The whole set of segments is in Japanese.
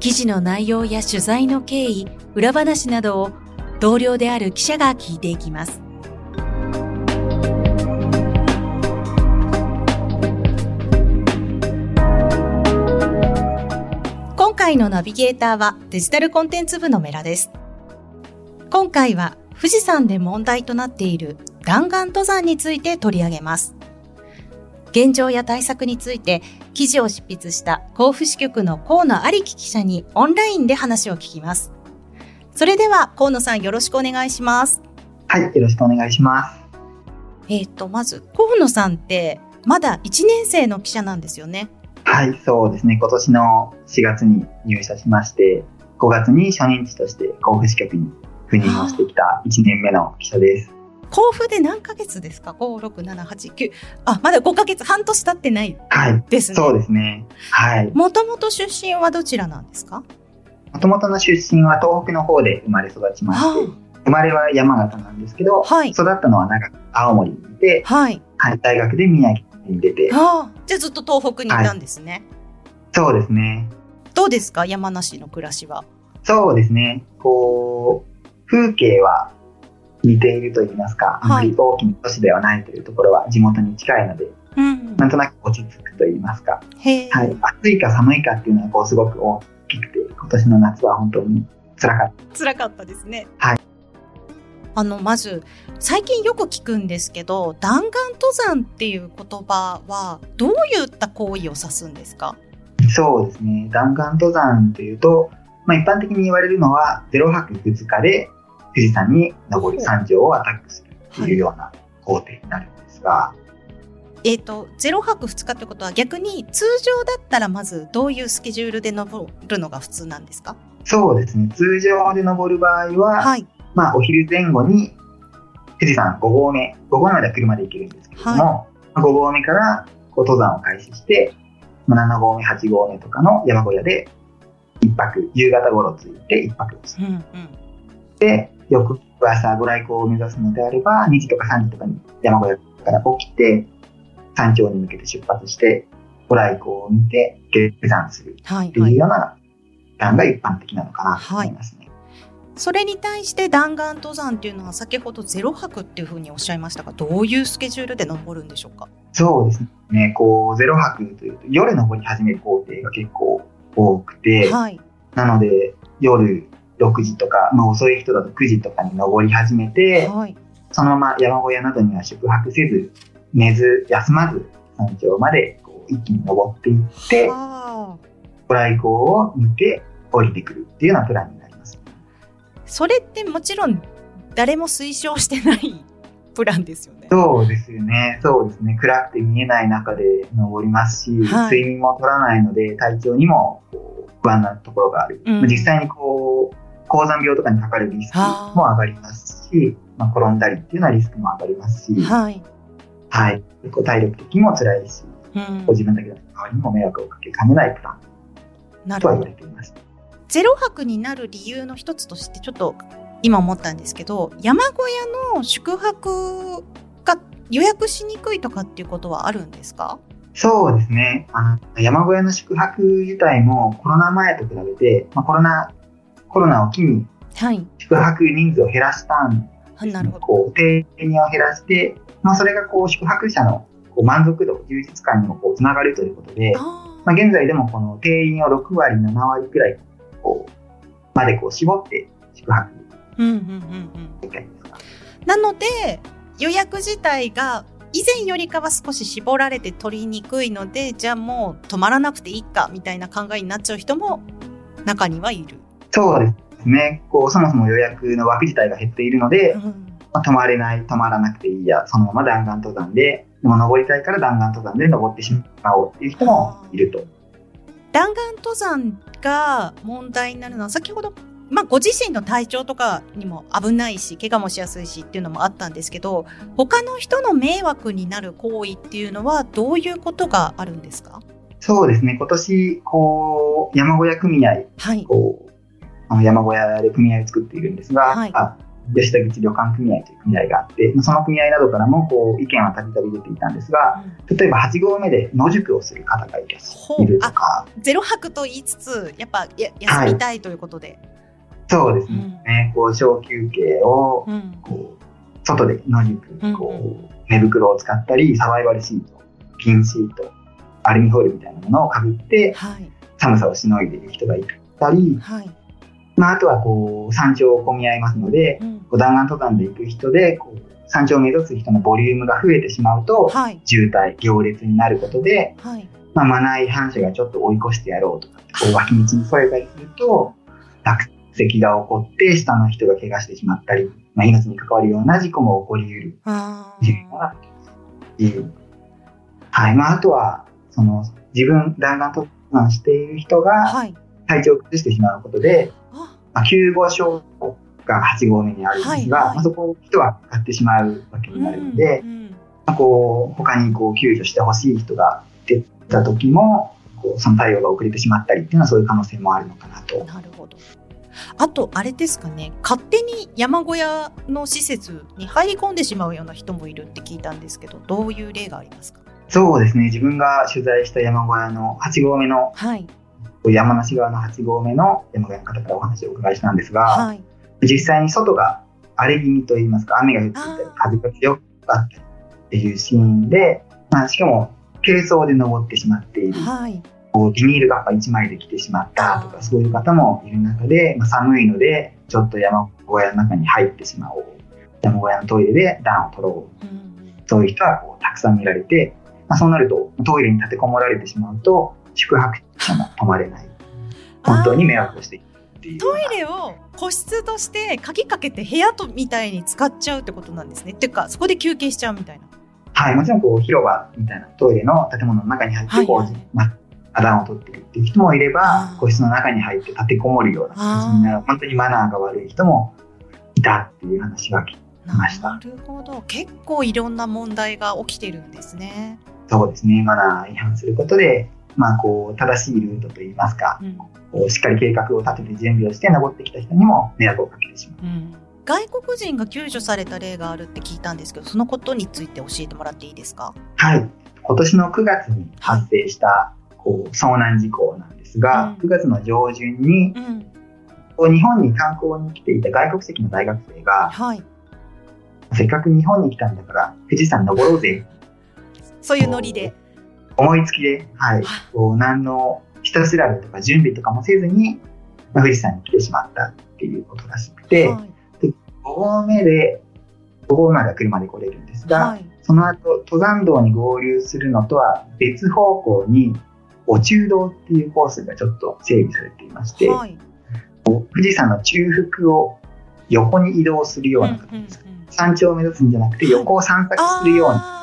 記事の内容や取材の経緯、裏話などを同僚である記者が聞いていきます。今回のナビゲーターはデジタルコンテンツ部のメラです。今回は富士山で問題となっている弾丸登山について取り上げます。現状や対策について記事を執筆した甲府支局の河野有樹記者にオンラインで話を聞きます。それでは河野さんよろしくお願いします。はい、よろしくお願いします。えっ、ー、と、まず河野さんってまだ1年生の記者なんですよね。はい、そうですね。今年の4月に入社しまして、5月に初任地として甲府支局に赴任をしてきた1年目の記者です。甲府で何ヶ月ですか ?5、6、7、8、9。あ、まだ5ヶ月、半年経ってないですね。はい、そうですね。はい。もともと出身はどちらなんですか？もともとの出身は東北の方で生まれ育ちまして、生まれは山形なんですけど、はい、育ったのは長く青森にいて、はい、はい、大学で宮城に出て。あじゃあずっと東北にいたんですね、はい、そうですね。どうですか？山梨の暮らしは。そうですね。こう、風景は似ていると言いますか、あまり大きな都市ではないというところは地元に近いので、うん、なんとなく落ち着くと言いますか、はい、暑いか寒いかっていうのはこうすごく大きくて、今年の夏は本当に辛かった。辛かったですね。はい。あの、まず、最近よく聞くんですけど、弾丸登山っていう言葉は、どういった行為を指すんですか？そうですね。弾丸登山というと、まあ、一般的に言われるのは、0泊2日で富士山に登る山頂をアタックするっていうような工程になるんですが、はい、えっ、ー、と、0泊2日ってことは逆に通常だったらまずどういうスケジュールで登るのが普通なんですか？そうですね。通常で登る場合は、はい、まあお昼前後に富士山5合目、5合目までは車で行けるんですけども、はい、5合目からこう登山を開始して、7合目、8合目とかの山小屋で1泊、夕方頃着いて1泊す。る。うんうん、で、翌朝ご来光を目指すのであれば、2時とか3時とかに山小屋から起きて、山頂に向けて出発して、ご来光を見て下山するっていうような段が一般的なのかなと思いますね。はいそれに対して弾丸登山っていうのは先ほどゼロ泊っていうふうにおっしゃいましたが、どういうスケジュールで登るんでしょうか？そうですね。こう、ゼロ泊というと、夜登り始める工程が結構多くて、はい、なので、夜6時とか、まあ、遅い人だと9時とかに登り始めて、はい、そのまま山小屋などには宿泊せず、寝ず、休まず、山頂までこう一気に登っていって、ご来光を見て降りてくるっていうようなプランになります。それってもちろん誰も推奨してないプランですよね。そうですよね。そうですね。暗くて見えない中で登りますし、はい、睡眠も取らないので体調にも不安なところがある。うん、実際にこう、高山病とかにかかるリスクも上がりますし、まあ、転んだりっていうのはリスクも上がりますし、はい。はい。結構体力的にも辛いし、うん、自分だけの周りにも迷惑をかけかねないプランとは言われています。ゼロ泊になる理由の一つとしてちょっと今思ったんですけど、山小屋の宿泊が予約しにくいとかっていうことはあるんですか？そうですね。あの山小屋の宿泊自体もコロナ前と比べて、まあ、コロナコロナを機に、宿泊人数を減らしたんはい、なるほど。こう定員を減らして、まあ、それがこう宿泊者のこう満足度、充実感にもこうつながるということで、まあ、現在でもこの定員を6割、7割くらいこうまでこう絞って宿泊。うんうんうんうん、なので予約自体が以前よりかは少し絞られて取りにくいのでじゃあもう泊まらなくていいかみたいな考えになっちゃう人も中にはいる。そうですね。こう、そもそも予約の枠自体が減っているので、うん、まあ、泊まれない、泊まらなくていいや、そのまま弾丸登山で、もう登りたいから弾丸登山で登ってしまおうっていう人もいると。弾丸登山が問題になるのは、先ほどまあ、ご自身の体調とかにも危ないし、怪我もしやすいしっていうのもあったんですけど、他の人の迷惑になる行為っていうのはどういうことがあるんですか？そうですね。今年、こう、山小屋組合、はい、こう、山小屋で組合を作っているんですが、はい、あ吉田口旅館組合という組合があって、その組合などからもこう意見はたびたび出ていたんですが、例えば8合目で野宿をする方がいるとか。ゼロ泊と言いつつ、やっぱや休みたいということで。はい、そうですね。うん、こう小休憩を、こう外で野宿、こう寝袋を使ったり、サバイバルシート、ピンシート、アルミホイルみたいなものをかぶって、はい、寒さをしのいでいる人がいたり、はいまあ、あとはこう山頂を混み合いますので、うん、こう弾丸登山で行く人でこう山頂を目指す人のボリュームが増えてしまうと、はい、渋滞行列になることで、はい、まあ、マナー違反者がちょっと追い越してやろうとかこう脇道に添えたりすると落石が起こって下の人が怪我してしまったり、まあ、命に関わるような事故も起こりうる。事件がある。はい。まあ、あとはその自分弾丸登山している人が体調を崩してしまうことで、まあ、救護所が8合目にあるんですが、はいはい、まあ、そこを人は買ってしまうわけになるので、うんうん、まあ、こう他にこう救助してほしい人が出た時もこうその対応が遅れてしまったりっていうのはそういう可能性もあるのかなと。なるほど。あと、あれですかね、勝手に山小屋の施設に入り込んでしまうような人もいるって聞いたんですけど、どういう例がありますか？そうですね、自分が取材した山小屋の8合目の山梨側の8合目の山小屋の方からお話をお伺いしたんですが、はい、実際に外が荒れ気味といいますか、雨が降っていたり、風が強かったりっていうシーンで、まあ、しかも軽装で登ってしまっている。はい。こうビニールが1枚で来てしまったとかそういう方もいる中で、まあ、寒いのでちょっと山小屋の中に入ってしまおう。山小屋のトイレで暖を取ろう、うん、そういう人はこうたくさん見られて、まあ、そうなるとトイレに立てこもられてしまうと宿泊泊まれない。本当に迷惑をしてトイレを個室として鍵かけて部屋とみたいに使っちゃうってことなんですね。っていうか、そこで休憩しちゃうみたいな。はい、もちろんこう広場みたいなトイレの建物の中に入ってこう、はいはい、まあ、暖を取ってるっていう人もいれば、個室の中に入って立てこもるような感じになる、本当にマナーが悪い人もいたっていう話が聞きました。なるほど。結構いろんな問題が起きてるんですね。そうですね。マナー違反することで、まあ、こう正しいルートといいますか、うん、こうしっかり計画を立てて準備をして登ってきた人にも迷惑をかけてしまう、うん、外国人が救助された例があるって聞いたんですけどそのことについて教えてもらっていいですか？はい。今年の9月に発生したこう遭難事故なんですが、うん、9月の上旬に、うん、日本に観光に来ていた外国籍の大学生が、はい、せっかく日本に来たんだから富士山登ろうぜ。そういうノリで思いつきで、はい、こう何の下調べとか準備とかもせずに、まあ、富士山に来てしまったっていうことらしくて、はい、で5合目で、5合目までは車で来れるんですが、はい、その後、登山道に合流するのとは別方向に、お中道っていうコースがちょっと整備されていまして、はい、富士山の中腹を横に移動するような形です、うんうんうん、山頂を目指すんじゃなくて横を散策するような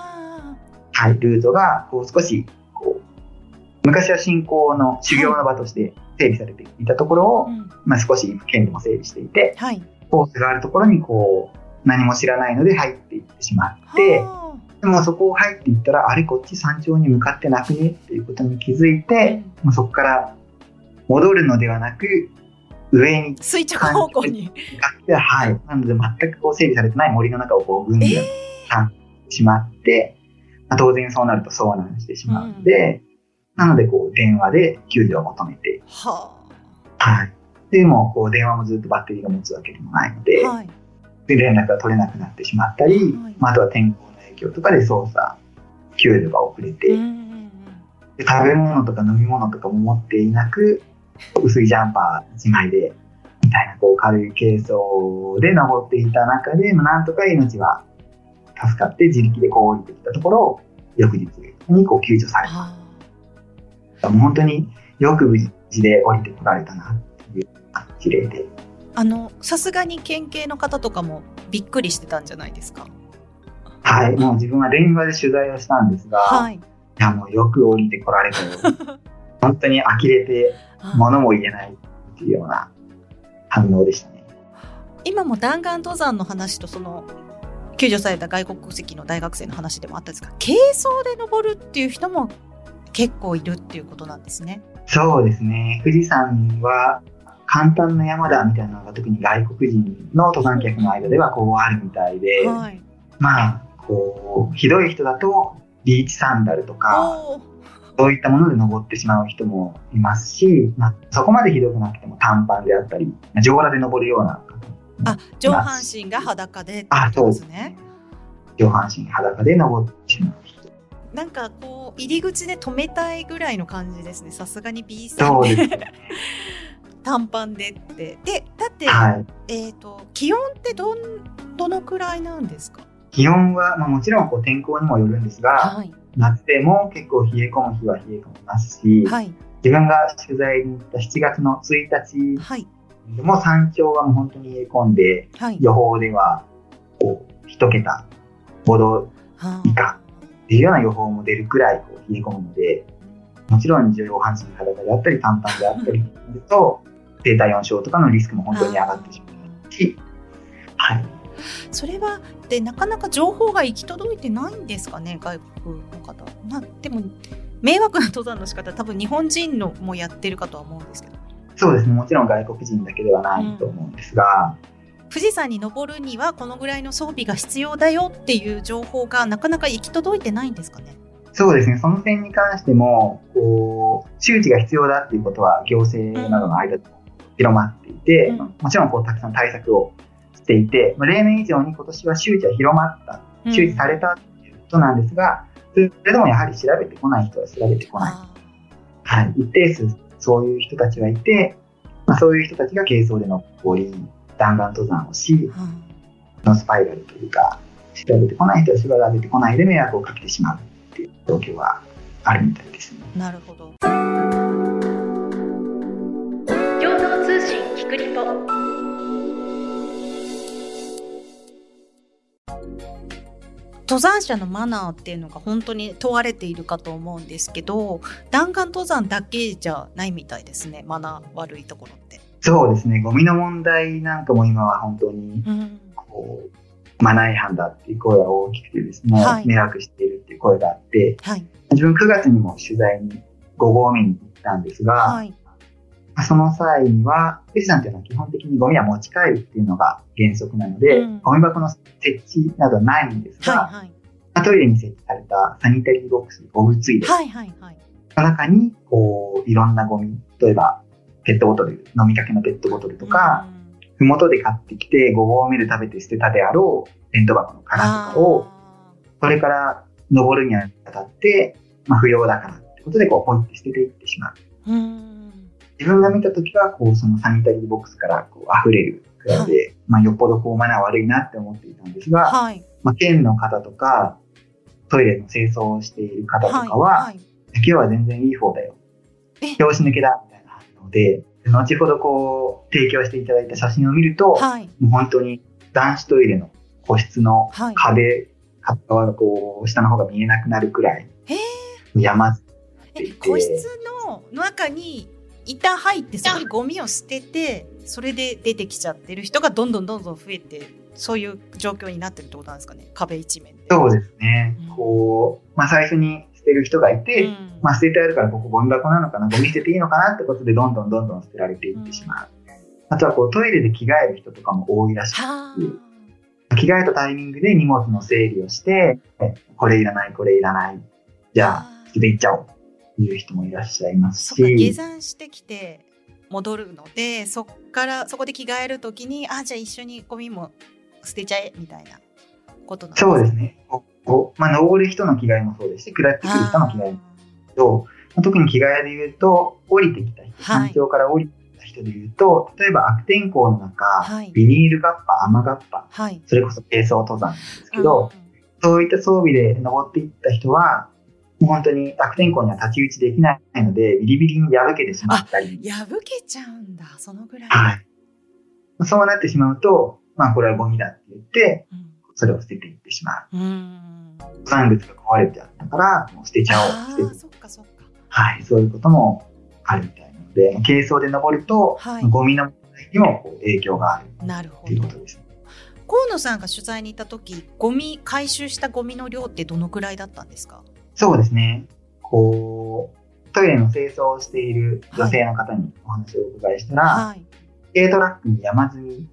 はい、ルートがこう少しこう昔は信仰の修行の場として整備されていたところを、はい、まあ、少し県でも整備していて、はい、コースがあるところにこう何も知らないので入っていってしまって、でもそこを入っていったらあれこっち山頂に向かってなくねっていうことに気づいて、うん、そこから戻るのではなく上に垂直方向に。向かってはい。なので全くこう整備されてない森の中をこうぐんぐん散ってしまって、まあ、当然そうなると遭難してしまうので、うん、なのでこう電話で救助を求めて、はあ、はい。でもこう電話もずっとバッテリーが持つわけでもないので、はい、で連絡が取れなくなってしまったり、はい、まあ、あとは天候の影響とかで操作、救助が遅れて、うん、で食べ物とか飲み物とかも持っていなく、薄いジャンパー1枚で、みたいなこう軽い軽装で登っていた中で、まあ、なんとか命は助かって自力でこう降りてきたところ、翌日にこう救助された。もう本当によく無事で降りてこられたなっていう事例で。あの、さすがに県警の方とかもびっくりしてたんじゃないですか？はい、もう自分は電話で取材をしたんですが、はい、いやもうよく降りてこられたよ。本当に呆れて物も言えないっていうような、反応でしたね。今も弾丸登山の話とその救助された外国籍の大学生の話でもあったんですが軽装で登るっていう人も結構いるっていうことなんですね。そうですね。富士山は簡単な山だみたいなのが特に外国人の登山客の間ではこうあるみたいで、はい、まあこうひどい人だとビーチサンダルとかそういったもので登ってしまう人もいますし、まあ、そこまでひどくなくても短パンであったり上裸で登るようなあ上半身が裸でってことですね。上半身裸で登ってしまう人。なんかこう入り口で止めたいぐらいの感じですね。さすがに B さんで、ね、短パンでって。でだって、はい、えっ、ー、と気温ってどんどのくらいなんですか？気温はまあもちろんこう天候にもよるんですが、はい、夏でも結構冷え込む日は冷え込みますし、はい、自分が取材に行った7月の1日、はいでも山頂はもう本当に冷え込んで、はい、予報ではこう1桁5度以下っていうような予報も出るくらいこう冷え込むので、もちろん上半身裸であったり短パンであったりすると、低体温症とかのリスクも本当に上がってしまうし、はい。それはでなかなか情報が行き届いてないんですかね外国の方。まあ、でも迷惑な登山の仕方多分日本人のもやってるかとは思うんですけど。そうですね。もちろん外国人だけではないと思うんですが、うん、富士山に登るにはこのぐらいの装備が必要だよっていう情報がなかなか行き届いてないんですかね？そうですね。その点に関してもこう周知が必要だっていうことは行政などの間で広まっていて、うん、もちろんこうたくさん対策をしていて、例年以上に今年は周知は広まった周知されたっていうことなんですが、それでもやはり調べてこない人は調べてこない。はい、一定数そういう人たちがいて、まあ、そういう人たちが軽装で登り、弾丸登山をし、うん、のスパイラルというか、調べてこない人は調べてこないで迷惑をかけてしまうっていう状況はあるみたいですね。なるほど。共同通信キクリポ。登山者のマナーっていうのが本当に問われているかと思うんですけど弾丸登山だけじゃないみたいですねマナー悪いところって。そうですね。ゴミの問題なんかも今は本当にこう、うん、マナー違反だっていう声が大きくてですね、はい、迷惑しているっていう声があって、はい、自分9月にも取材に5合目に行ったんですが、はいその際には、富士山というのは基本的にゴミは持ち帰るっていうのが原則なので、うん、ゴミ箱の設置などはないんですが、はいはい、トイレに設置されたサニタリーボックス、ゴムついで、はいはいはい、その中に、こう、いろんなゴミ、例えば、ペットボトル、飲みかけのペットボトルとか、ふもとで買ってきて5合目で食べて捨てたであろう弁当箱の殻とかを、それから登るにあたって、まあ、不要だからってことで、こう、ポイって捨てていってしまう。うん自分が見たときは、こう、そのサニタリーボックスからこう溢れるくらいで、はい、まあ、よっぽどこう、マナー悪いなって思っていたんですが、はい、まあ、県の方とか、トイレの清掃をしている方とかは、はい、今日は全然いい方だよ。拍子抜けだ、みたいな反応で、後ほどこう、提供していただいた写真を見ると、はい、もう本当に男子トイレの個室の壁、はい、側がこう、下の方が見えなくなるくらい、山っていて。個室の中に板入ってそこにゴミを捨ててそれで出てきちゃってる人がどんどんどんどん増えてそういう状況になってるってことなんですかね？壁一面で。そうですね、うん、こう、まあ、最初に捨てる人がいて、うん、まあ、捨ててあるからここゴミ箱なのかな？ゴミ捨てていいのかな？ってことでどんどんどんどん捨てられていってしまう。うん、あとはこうトイレで着替える人とかも多いらしく着替えたタイミングで荷物の整理をしてこれいらないこれいらない。じゃあ捨てていっちゃおういう人もいらっしゃいますし。下山してきて戻るのでそっからそこで着替える時にあじゃあ一緒にゴミも捨てちゃえみたいなことなんですそうですね。こまあ、登る人の着替えもそうですし下ってくる人の着替えもと特に着替えで言うと降りてきた人、山頂から降りてきた人で言うと例えば悪天候の中、はい、ビニールガッパ雨ガッパ、はい、それこそ軽装登山ですけど、そういった装備で登っていった人はもう本当に悪天候には太刀打ちできないので、ビリビリに破けてしまったり。破けちゃうんだ、そのぐらい。はい。そうなってしまうと、まあこれはゴミだって言って、うん、それを捨てていってしまう。うん。登山靴が壊れてあったから、もう捨てちゃおう。捨てそっかそっか。はい、そういうこともあるみたいなので、軽装で登ると、はい、ゴミの問にもこう影響があるなるほどということです。河野さんが取材に行った時ゴミ回収したゴミの量ってどのくらいだったんですか？そうですねこうトイレの清掃をしている女性の方にお話をお伺いしたら、はい、軽トラックに山積み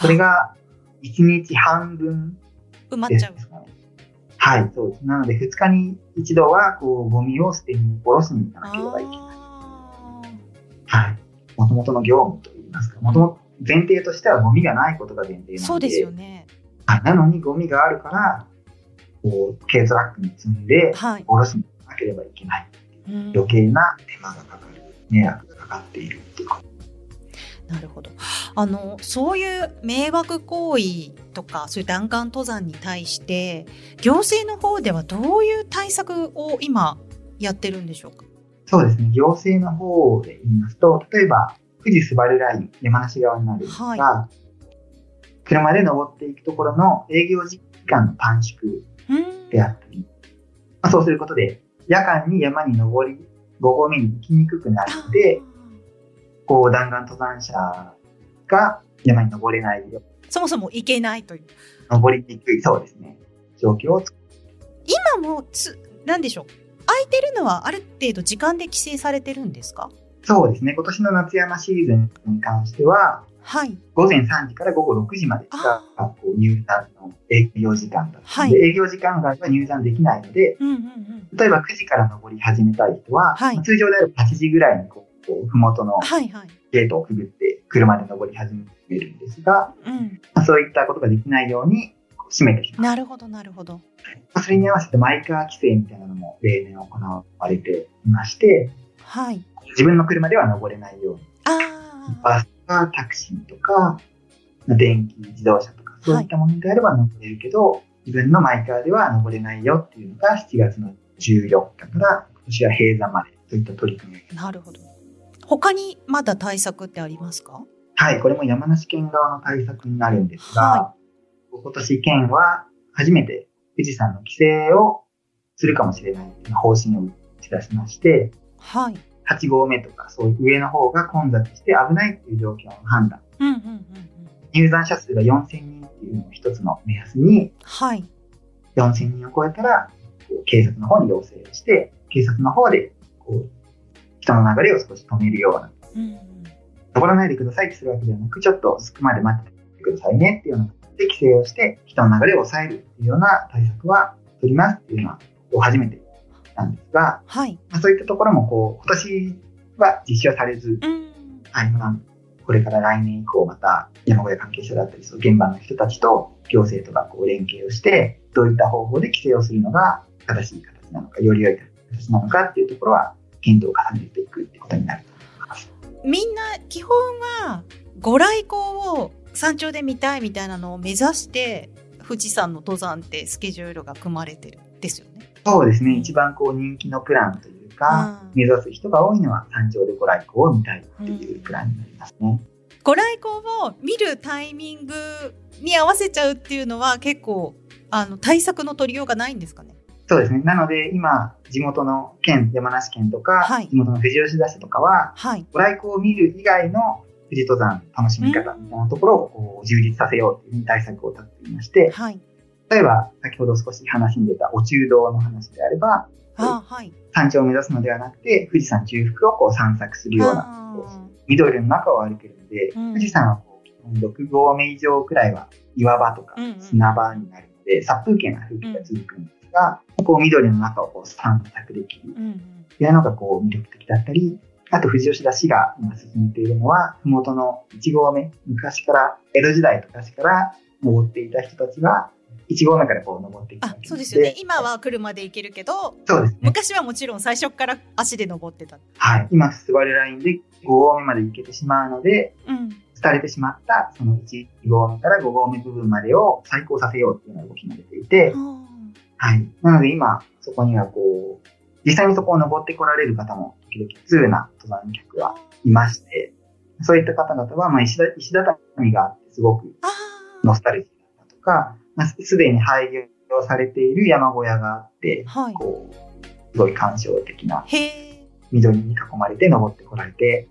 これが1日半分埋まっちゃう。はい、そうです。なので、2日に一度は、こう、ゴミを捨てに、下ろしに行かなければいけない。はい。もともとの業務といいますか、もともと前提としてはゴミがないことが前提なので。そうですよね。はい。なのにゴミがあるから、こう、軽トラックに積んで、下ろしに行かなければいけない。はい、余計な手間がかかる、迷惑がかかっているっていうことなるほど。あの、そういう迷惑行為とか、そういう弾丸登山に対して、行政の方ではどういう対策を今やってるんでしょうか？そうですね。行政の方で言いますと、例えば、富士スバルライン、山梨側になるんですが、はい、車で登っていくところの営業時間の短縮であったり、まあ、そうすることで、夜間に山に登り、5合目に行きにくくなるので、こう弾丸登山者が山に登れないよ。そもそも行けないという。登りにくい、そうですね。状況を今もつ、なんでしょう。空いてるのはある程度時間で規制されてるんですか？そうですね。今年の夏山シーズンに関しては、はい、午前3時から午後6時までがこう入山の営業時間だった、はい、営業時間外は入山できないので、うんうんうん、例えば9時から登り始めたい人は、はい、通常であれば8時ぐらいにここう、ふもとのゲートをくぐって車で登り始めるんですが、うん。まあ、そういったことができないように閉めてしまう。なるほど、なるほど。それに合わせてマイカー規制みたいなのも例年行われていまして、はい、自分の車では登れないように。あかタクシーとか、電気自動車とか、そういったものであれば登れるけど、はい、自分のマイカーでは登れないよっていうのが7月の14日から今年は閉鎖までといった取り組みなるほど。他にまだ対策ってありますか？はい、これも山梨県側の対策になるんですが、はい、今年県は初めて富士山の規制をするかもしれないという方針を打ち出しまして、はい、8合目とかそういう上の方が混雑して危ないという状況の判断、うんうんうんうん、入山者数が4000人っていうのを一つの目安に、はい、4000人を超えたら警察の方に要請をして警察の方でこう人の流れを少し止めるような、うん、登らないでくださいってするわけではなく、ちょっと着くまで待ってくださいねっていうようなで規制をして人の流れを抑えるっていうような対策は取りますっていうのは初めてなんですが、はい、まあ、そういったところもこう今年は実施はされず、うん、あ、これから来年以降また山小屋関係者だったりその現場の人たちと行政とかこう連携をしてどういった方法で規制をするのが正しい形なのかより良い形なのかっていうところは検討を重ねていくってことになると思います。みんな基本はご来光を山頂で見たいみたいなのを目指して富士山の登山ってスケジュールが組まれてるんですよね。そうですね。一番こう人気のプランというか、うん、目指す人が多いのは山頂でご来光を見たいっていうプランになりますね。うん、ご来光を見るタイミングに合わせちゃうっていうのは結構あの対策の取りようがないんですかね？そうですね。なので、今、地元の県、山梨県とか、はい、地元の富士吉田市とかは、はい、ご来光を見る以外の富士登山楽しみ方みたいなところをこう充実させようという対策を立っていまして、はい、例えば、先ほど少し話に出たお中道の話であれば、あはい、山頂を目指すのではなくて、富士山中腹をこう散策するような、緑の中を歩けるので、うん、富士山はこう6合目以上くらいは岩場とか砂場になるので、うんうん、殺風景な風景が続くんですが、こう緑の中をこう散策できる。というのがこう魅力的だったり、あと富士吉田市が今進めているのは、ふもとの1合目、昔から、江戸時代とかしから登っていた人たちが、1合目からこう登っていくあそうですよね。今は車で行けるけど、そうです、ね、昔はもちろん最初から足で登ってた。はい。今、スバルラインで5合目まで行けてしまうので、うん、廃れてしまったその1合目から5合目部分までを再興させようっていうような動きが出ていて、はい。なので今、そこにはこう、実際にそこを登ってこられる方も、時々通な登山客がいまして、そういった方々は、まあ石、石畳があってすごくノスタルジーだったとか、まあ、すでに廃業されている山小屋があって、はい、こう、すごい感傷的な、緑に囲まれて登ってこられて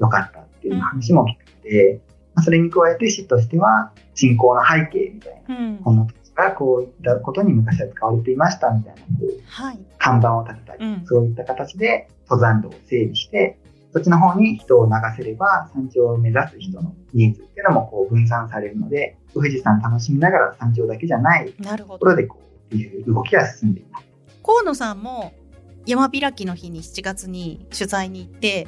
よかったっていう話も聞くで、まあ、それに加えて市としては、信仰の背景みたいな、うん、この土地がこういったことに昔は使われていましたみたいな、こう、はい、看板を立てたり、うん、そういった形で登山道を整備して、そっちの方に人を流せれば、山頂を目指す人のニーズっていうのもこう分散されるので、富士山楽しみながら山頂だけじゃないところでこういう動きが進んでいます。河野さんも山開きの日に7月に取材に行って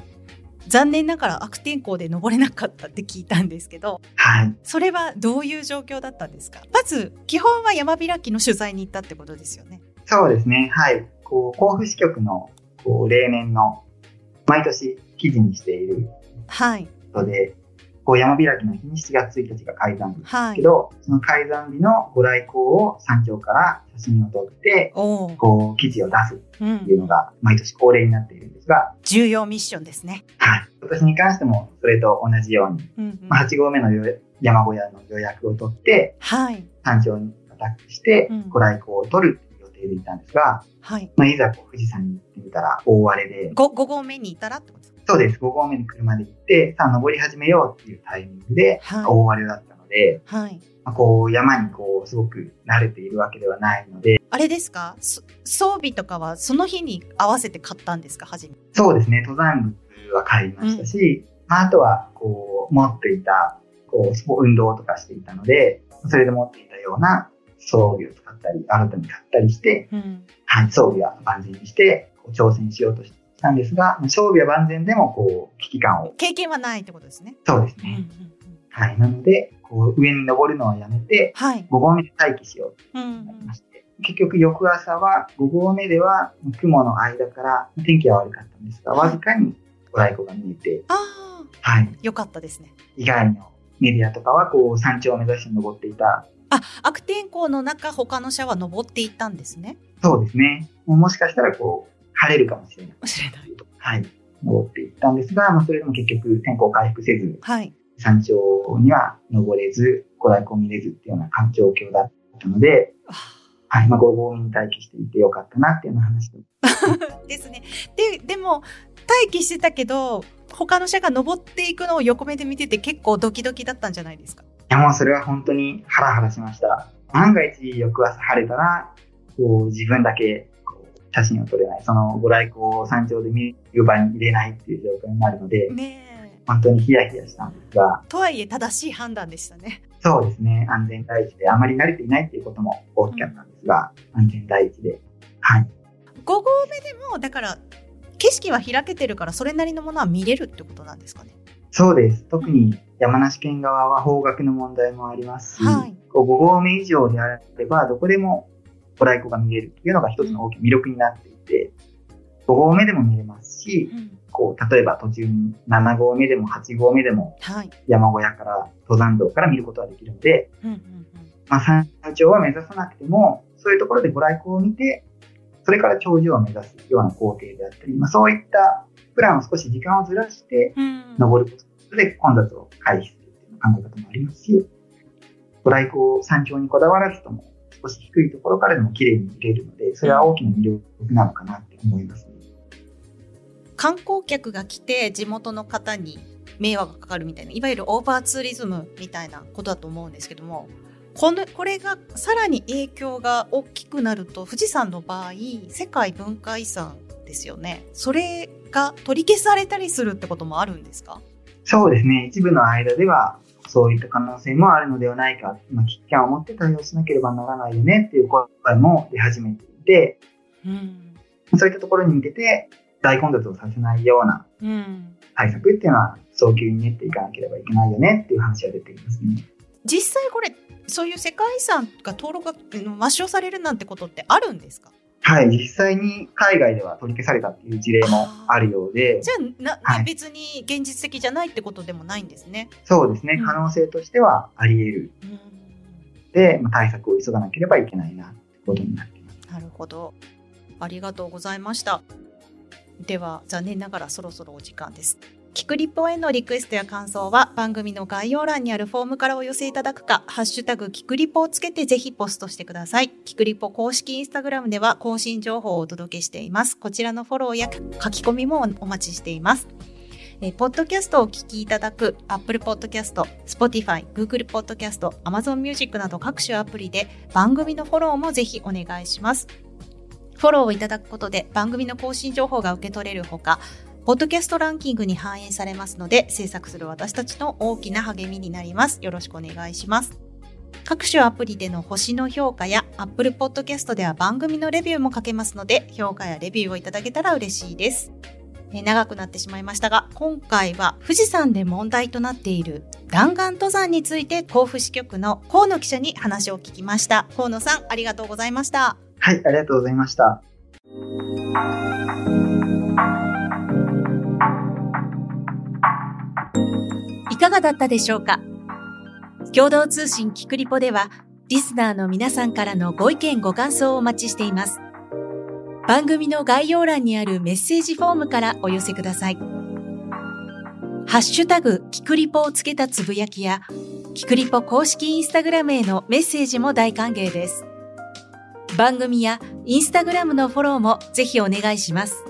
残念ながら悪天候で登れなかったって聞いたんですけど、はい、それはどういう状況だったんですか？まず基本は山開きの取材に行ったってことですよね。そうですね。はい。こう甲府支局のこう例年の毎年記事にしているはいので、こう山開きの日に7月1日が開山日ですけど、はい、その開山日のご来光を山頂から写真を撮って、こう記事を出すっていうのが毎年恒例になっているんですが、重要ミッションですね。はい。私に関してもそれと同じように、うんうん、まあ、8合目の山小屋の予約を取って、はい、山頂にアタックして、ご来光を取る予定でいたんですが、はい。まあ、いざこう富士山に行ってみたら大荒れで。5, 5合目にいたらってこと？そうです。5合目に車で行って、さあ登り始めようっていうタイミングで、大荒れだったので、はい。まあ、こう山にこうすごく慣れているわけではないので。あれですか？装備とかはその日に合わせて買ったんですか？初めそうですね。登山靴は買いましたし、うん、まあ、あとはこう持っていた、こう運動とかしていたので、それで持っていたような装備を使ったり、新たに買ったりして、うん、はい、装備は万全にして、挑戦しようとしたんですが、装備は万全でも、こう、危機感を。経験はないってことですね。そうですね。うんうんうん、はい。なので、こう、上に登るのはやめて、はい、5合目で待機しようとなりまして、うんうん、結局翌朝は5合目では雲の間から天気は悪かったんですが、わずかにご来光が見えて、ああ、はい。よかったですね。以外のメディアとかは、こう、山頂を目指して登っていたあ、悪天候の中、他の社は登っていったんですね。そうですね。もしかしたら、こう、晴れるかもしれない。はい。登っていったんですが、まあ、それでも結局、天候回復せず、はい。山頂には登れず、ご来光見れずっていうような環境況だったので、はい。まあ、ご合に待機していてよかったなっていうような話 ですね。で、でも、待機してたけど、他の社が登っていくのを横目で見てて結構ドキドキだったんじゃないですか？やもうそれは本当にハラハラしました。万が一翌朝晴れたら、こう自分だけ写真を撮れない、そのご来光を山頂で見る場に入れないっていう状況になるので、ね、本当にヒヤヒヤしたんですが。とはいえ正しい判断でしたね。そうですね。安全第一で、あまり慣れていないっていうことも大きかったんですが、うん、安全第一で。はい。5合目でも、だから、景色は開けてるから、それなりのものは見れるってことなんですかね。そうです。特に山梨県側は方角の問題もありますし、はい、5合目以上であれば、どこでもご来光が見れるっていうのが一つの大きな魅力になっていて、5合目でも見れますし、うん、こう例えば途中に7合目でも8合目でも、山小屋から登山道から見ることができるので、まあ、山頂は目指さなくても、そういうところでご来光を見て、それから頂上を目指すような工程であったり、まあ、そういったプランを少し時間をずらして登ることで混雑を回避するという考え方もありますし、ご来光山頂にこだわらずとも少し低いところからでも綺麗に見れるので、それは大きな魅力なのかなって思いますね。観光客が来て地元の方に迷惑がかかるみたいな、いわゆるオーバーツーリズムみたいなことだと思うんですけども、このこれがさらに影響が大きくなると富士山の場合世界文化遺産ですよねそれが取り消されたりするってこともあるんですか？そうですね。一部の間では、そういった可能性もあるのではないか、まあ、危機感を持って対応しなければならないよねっていう声も出始めていて、うん、そういったところに向けて大混雑をさせないような対策っていうのは早急に練っていかなければいけないよねっていう話が出ていますね。実際これ、そういう世界遺産が登録が抹消されるなんてことってあるんですか？はい、実際に海外では取り消されたっていう事例もあるようで。じゃあな、はい、別に現実的じゃないってことでもないんですね。そうですね、うん、可能性としてはあり得る。うん、で、まあ、対策を急がなければいけないなってことになっています。なるほど。ありがとうございました。では、残念ながらそろそろお時間です。キクリポへのリクエストや感想は番組の概要欄にあるフォームからお寄せいただくか、ハッシュタグキクリポをつけてぜひポストしてください。キクリポ公式インスタグラムでは更新情報をお届けしています。こちらのフォローや書き込みもお待ちしています。えー、ポッドキャストをお聞きいただく Apple Podcast、Spotify、Google Podcast、Amazon Music など各種アプリで番組のフォローもぜひお願いします。フォローをいただくことで番組の更新情報が受け取れるほか、ポッドキャストランキングに反映されますので、制作する私たちの大きな励みになります。よろしくお願いします。各種アプリでの星の評価や Apple Podcast では番組のレビューも書けますので、評価やレビューをいただけたら嬉しいです。え長くなってしまいましたが、今回は富士山で問題となっている弾丸登山について甲府支局の河野記者に話を聞きました。河野さん、ありがとうございました。はい、ありがとうございました。がだったでしょうか？共同通信キクリポでは、リスナーの皆さんからのご意見ご感想をお待ちしています。番組の概要欄にあるメッセージフォームからお寄せください。ハッシュタグ、キクリポをつけたつぶやきや、キクリポ公式インスタグラムへのメッセージも大歓迎です。番組やインスタグラムのフォローもぜひお願いします。